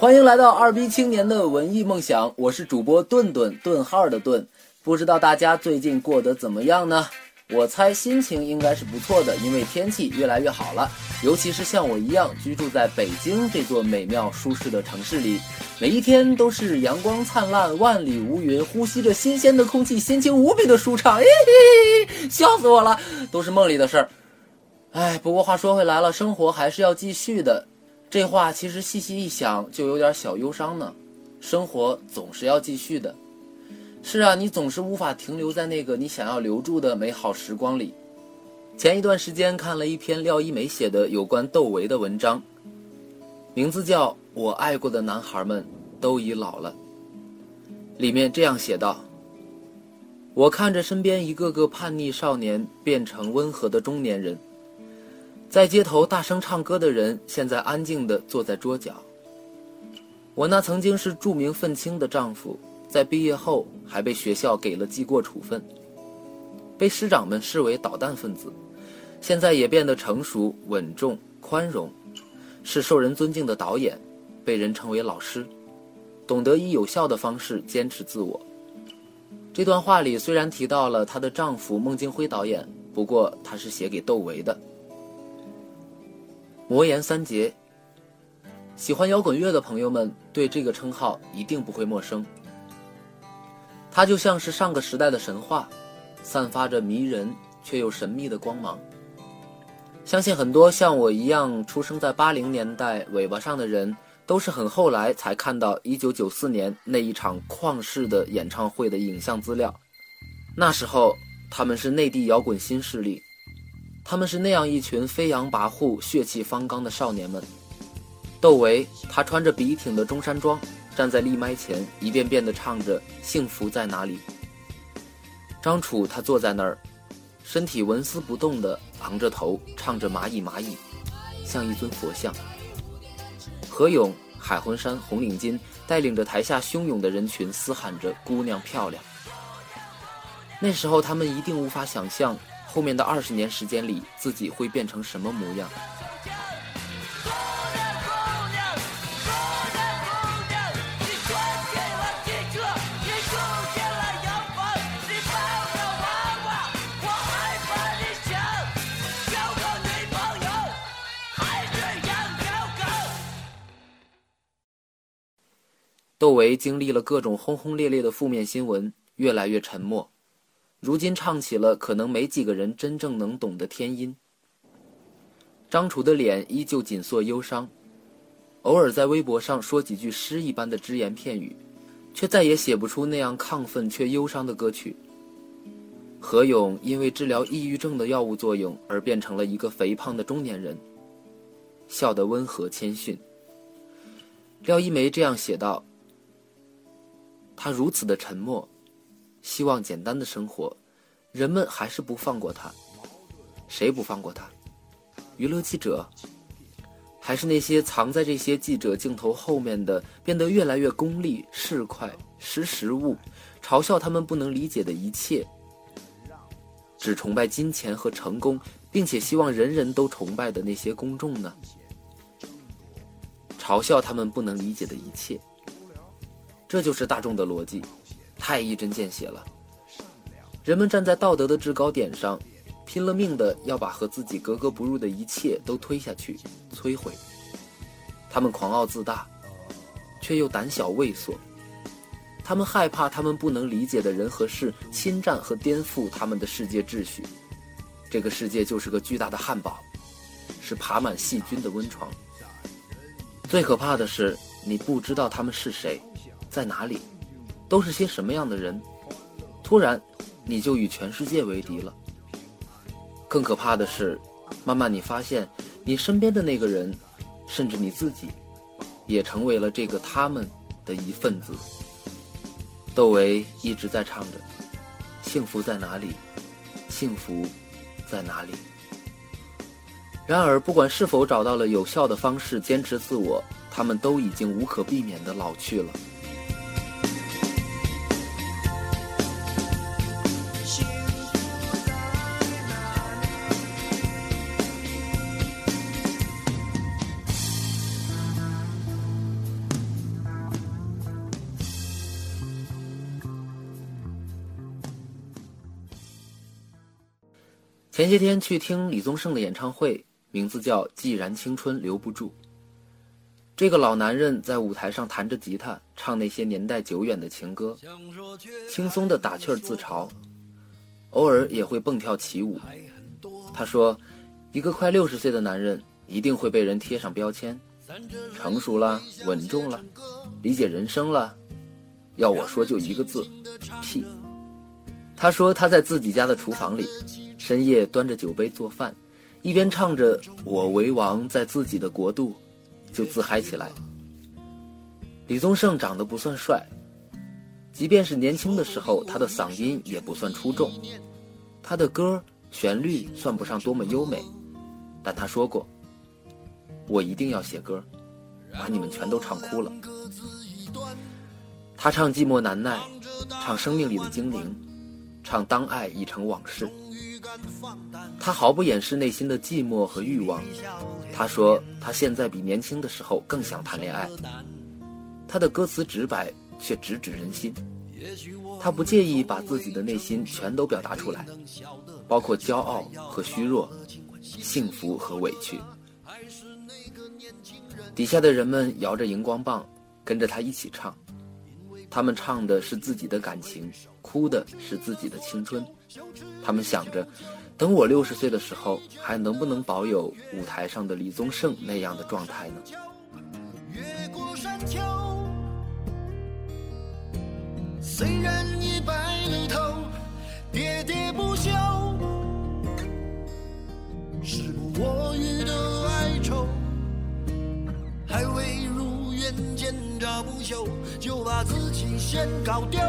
欢迎来到二逼青年的文艺梦想，我是主播顿顿顿号的顿。不知道大家最近过得怎么样呢？我猜心情应该是不错的，因为天气越来越好了。尤其是像我一样居住在北京这座美妙舒适的城市里，每一天都是阳光灿烂，万里无云，呼吸着新鲜的空气，心情无比的舒畅。嘿嘿，笑死我了，都是梦里的事儿。哎，不过话说回来了，生活还是要继续的。这话其实细细一想，就有点小忧伤呢。生活总是要继续的。是啊，你总是无法停留在那个你想要留住的美好时光里。前一段时间看了一篇廖一梅写的有关窦唯的文章，名字叫《我爱过的男孩们都已老了》。里面这样写道：“我看着身边一个个叛逆少年变成温和的中年人。”在街头大声唱歌的人，现在安静地坐在桌角。我那曾经是著名愤青的丈夫，在毕业后还被学校给了记过处分，被师长们视为捣蛋分子，现在也变得成熟、稳重、宽容，是受人尊敬的导演，被人称为老师，懂得以有效的方式坚持自我。这段话里虽然提到了她的丈夫孟京辉导演，不过他是写给窦唯的。魔岩三杰，喜欢摇滚乐的朋友们对这个称号一定不会陌生。它就像是上个时代的神话，散发着迷人却又神秘的光芒。相信很多像我一样出生在八零年代尾巴上的人，都是很后来才看到一九九四年那一场旷世的演唱会的影像资料。那时候，他们是内地摇滚新势力。他们是那样一群飞扬跋扈、血气方刚的少年们。窦唯，他穿着笔挺的中山装，站在立麦前，一遍遍地唱着《幸福在哪里》。张楚，他坐在那儿，身体纹丝不动地昂着头，唱着《蚂蚁蚂蚁》，像一尊佛像。何勇，海魂衫、红领巾，带领着台下汹涌的人群，嘶喊着“姑娘漂亮”。那时候，他们一定无法想象。后面的二十年时间里，自己会变成什么模样？窦唯经历了各种轰轰烈烈的负面新闻，越来越沉默。如今唱起了可能没几个人真正能懂的天音。张楚的脸依旧紧缩忧伤，偶尔在微博上说几句诗一般的只言片语，却再也写不出那样亢奋却忧伤的歌曲。何勇因为治疗抑郁症的药物作用而变成了一个肥胖的中年人，笑得温和谦逊。廖一梅这样写道：“他如此的沉默。”希望简单的生活，人们还是不放过他。谁不放过他？娱乐记者，还是那些藏在这些记者镜头后面的，变得越来越功利、市侩、识时务，嘲笑他们不能理解的一切，只崇拜金钱和成功，并且希望人人都崇拜的那些公众呢？嘲笑他们不能理解的一切，这就是大众的逻辑。太一针见血了。人们站在道德的制高点上，拼了命的要把和自己格格不入的一切都推下去、摧毁。他们狂傲自大，却又胆小畏缩。他们害怕他们不能理解的人和事侵占和颠覆他们的世界秩序。这个世界就是个巨大的汉堡，是爬满细菌的温床。最可怕的是，你不知道他们是谁，在哪里。都是些什么样的人？突然，你就与全世界为敌了。更可怕的是，慢慢你发现，你身边的那个人，甚至你自己，也成为了这个他们的一份子。窦唯一直在唱着：“幸福在哪里？幸福在哪里？”然而，不管是否找到了有效的方式坚持自我，他们都已经无可避免的老去了。前些天去听李宗盛的演唱会，名字叫《既然青春留不住》。这个老男人在舞台上弹着吉他，唱那些年代久远的情歌，轻松的打趣儿自嘲，偶尔也会蹦跳起舞。他说：“一个快六十岁的男人，一定会被人贴上标签，成熟了，稳重了，理解人生了。要我说，就一个字，屁。”他说他在自己家的厨房里，深夜端着酒杯做饭，一边唱着“我为王，在自己的国度”，就自嗨起来。李宗盛长得不算帅，即便是年轻的时候，他的嗓音也不算出众，他的歌旋律算不上多么优美，但他说过：“我一定要写歌，把你们全都唱哭了。”他唱寂寞难耐，唱生命里的精灵。唱当爱已成往事，他毫不掩饰内心的寂寞和欲望。他说他现在比年轻的时候更想谈恋爱。他的歌词直白却直指人心。他不介意把自己的内心全都表达出来，包括骄傲和虚弱，幸福和委屈。底下的人们摇着荧光棒，跟着他一起唱。他们唱的是自己的感情。哭的是自己的青春，他们想着，等我六十岁的时候，还能不能保有舞台上的李宗盛那样的状态呢？越过山丘虽然已白了头，喋喋不休，时不我予的哀愁，还未如愿见着不朽，就把自己先搞丢。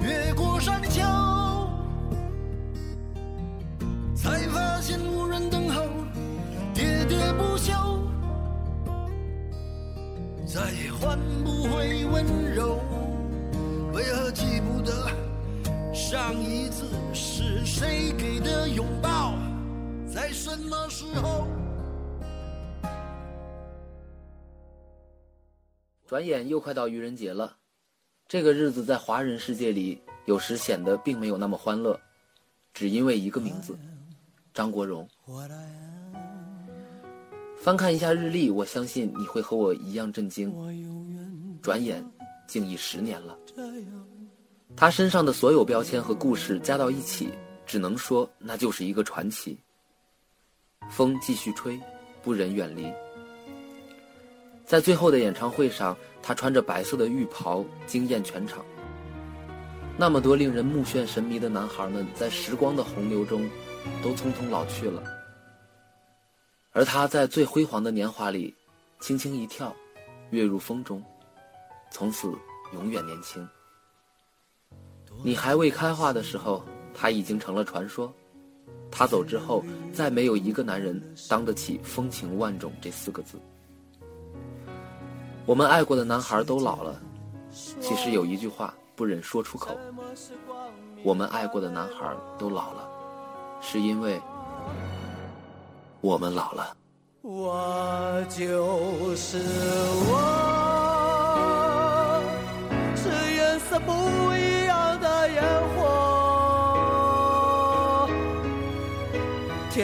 越过山丘，上一次是谁给的拥抱，在什么时候？转眼又快到愚人节了。这个日子在华人世界里，有时显得并没有那么欢乐，只因为一个名字——张国荣。翻看一下日历，我相信你会和我一样震惊。转眼，竟已十年了。他身上的所有标签和故事加到一起，只能说那就是一个传奇。风继续吹，不忍远离。在最后的演唱会上。他穿着白色的浴袍，惊艳全场。那么多令人目眩神迷的男孩们，在时光的洪流中，都匆匆老去了。而他在最辉煌的年华里，轻轻一跳，跃入风中，从此永远年轻。你还未开化的时候，他已经成了传说。他走之后，再没有一个男人当得起“风情万种”这四个字。我们爱过的男孩都老了，其实有一句话不忍说出口：我们爱过的男孩都老了，是因为我们老了。我就是我，是颜色不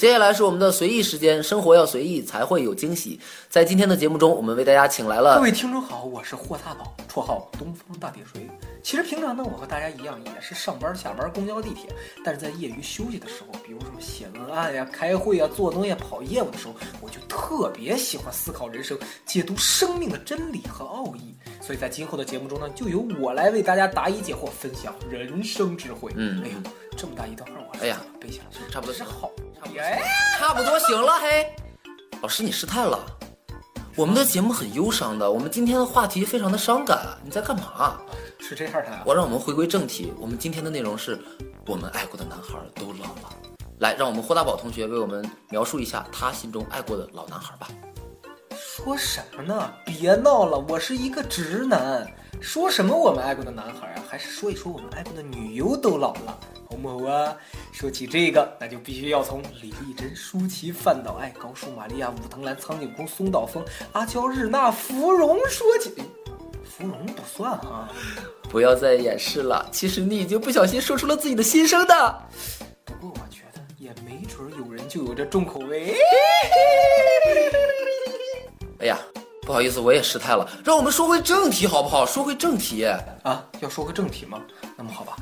接下来是我们的随意时间，生活要随意才会有惊喜。在今天的节目中，我们为大家请来了各位听众好，我是霍大宝，绰号东方大铁锤。其实平常呢，我和大家一样，也是上班、下班、公交、地铁。但是在业余休息的时候，比如什么写文案呀、开会呀、做东西、跑业务的时候，我就特别喜欢思考人生，解读生命的真理和奥义。所以在今后的节目中呢，就由我来为大家答疑解惑，分享人生智慧。嗯哎呀，这么大一段话，我哎呀背下来，差不多是好。差不多哎，差不多行了，嘿，老师你失态了。我们的节目很忧伤的，我们今天的话题非常的伤感。你在干嘛？是这样的啊。我让我们回归正题，我们今天的内容是我们爱过的男孩都老了。来，让我们霍大宝同学为我们描述一下他心中爱过的老男孩吧。说什么呢？别闹了，我是一个直男。说什么我们爱过的男孩啊？还是说一说我们爱过的女优都老了，好不好啊？说起这个，那就必须要从李丽珍、舒淇、范岛爱、高树玛利亚、武藤兰、苍井空、松岛枫、阿娇、日娜、芙蓉说起。芙蓉不算啊，不要再掩饰了，其实你已经不小心说出了自己的心声的。不过我觉得也没准有人就有这重口味。哎呀，不好意思，我也失态了，让我们说回正题好不好？说回正题。啊，要说回正题吗？那么好吧，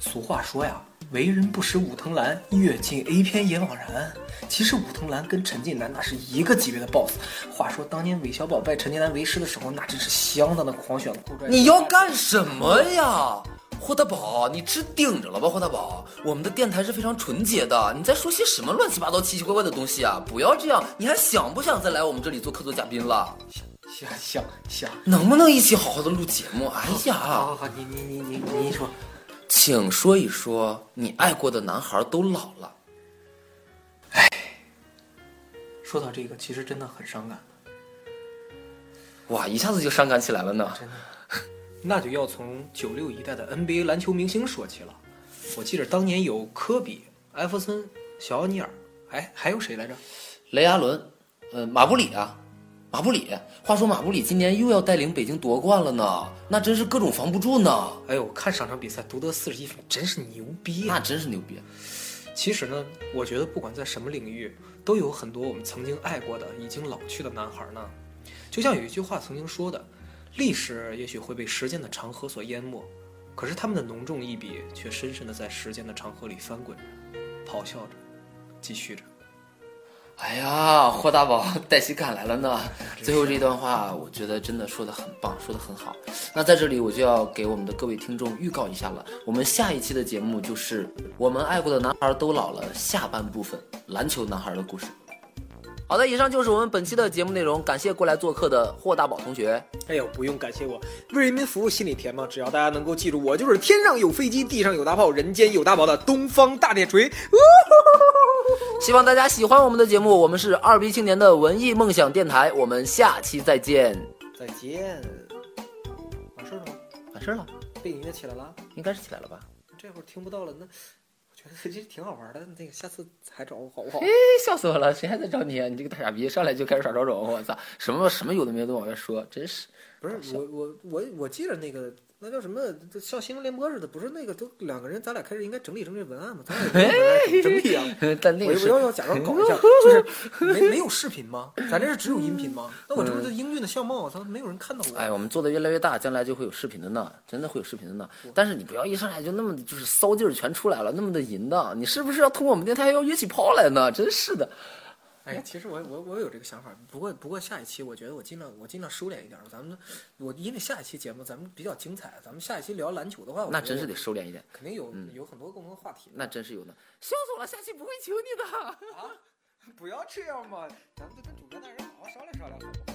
俗话说呀，为人不识武藤兰，阅尽 A 片也枉然。其实武藤兰跟陈近南那是一个级别的 BOSS。话说当年韦小宝拜陈近南为师的时候，那真是相当的狂选酷拽。你要干什么呀？霍大宝，你吃顶着了吧？霍大宝，我们的电台是非常纯洁的，你在说些什么乱七八糟、奇奇怪怪的东西啊？不要这样，你还想不想再来我们这里做客座嘉宾了？想想想，能不能一起好好的录节目？哎呀，好好好，你你你你你说，请说一说你爱过的男孩都老了。哎说到这个，其实真的很伤感，哇，一下子就伤感起来了呢。真的。那就要从九六一代的 NBA 篮球明星说起了。我记得当年有科比、艾弗森、小奥尼尔，哎，还有谁来着？雷阿伦，呃，马布里啊，马布里。话说马布里今年又要带领北京夺冠了呢，那真是各种防不住呢。哎呦，看上场比赛独得四十一分，真是牛逼啊！那真是牛逼。其实呢，我觉得不管在什么领域，都有很多我们曾经爱过的、已经老去的男孩呢。就像有一句话曾经说的：“历史也许会被时间的长河所淹没，可是他们的浓重一笔却深深的在时间的长河里翻滚着，咆哮着，继续着。”哎呀，霍大宝带起感来了呢。最后这段话，我觉得真的说的很棒，说的很好。那在这里，我就要给我们的各位听众预告一下了，我们下一期的节目就是我们爱过的男孩都老了下半部分，篮球男孩的故事。好的，以上就是我们本期的节目内容，感谢过来做客的霍大宝同学。哎呦，不用感谢我，为人民服务心里甜嘛。只要大家能够记住，我就是天上有飞机，地上有大炮，人间有大宝的东方大铁锤。希望大家喜欢我们的节目，我们是二逼青年的文艺梦想电台，我们下期再见。再见。完事儿了吗？完事儿了，背景音乐起来了。应该是起来了吧？这会儿听不到了，那我觉得这挺好玩的。那个下次还找我好不好？哎，笑死我了！谁还在找你啊？你这个大傻逼，上来就开始耍找找，我操！什么什么有的没的都往外说，真是。不是我我我我记得那个那叫什么，就像新闻联播似的，不是那个都两个人，咱俩开始应该整理整理文案嘛，咱俩整理啊？但那个我要要假装搞一下，就是没没有视频吗？咱这是只有音频吗？那我这不是英俊的相貌，他没有人看到我。哎，我们做的越来越大，将来就会有视频的呢，真的会有视频的呢。但是你不要一上来就那么就是骚劲儿全出来了，那么的淫荡，你是不是要通过我们电台要约起炮来呢？真是的。哎，其实我我我有这个想法，不过不过下一期我觉得我尽量我尽量收敛一点，咱们我因为下一期节目咱们比较精彩，咱们下一期聊篮球的话，那真是得收敛一点，肯定有有很多共同的话题。那真是有的。笑死我了，下期不会求你的。啊，不要这样嘛，咱们就跟主编大人好好商量商量，好不好？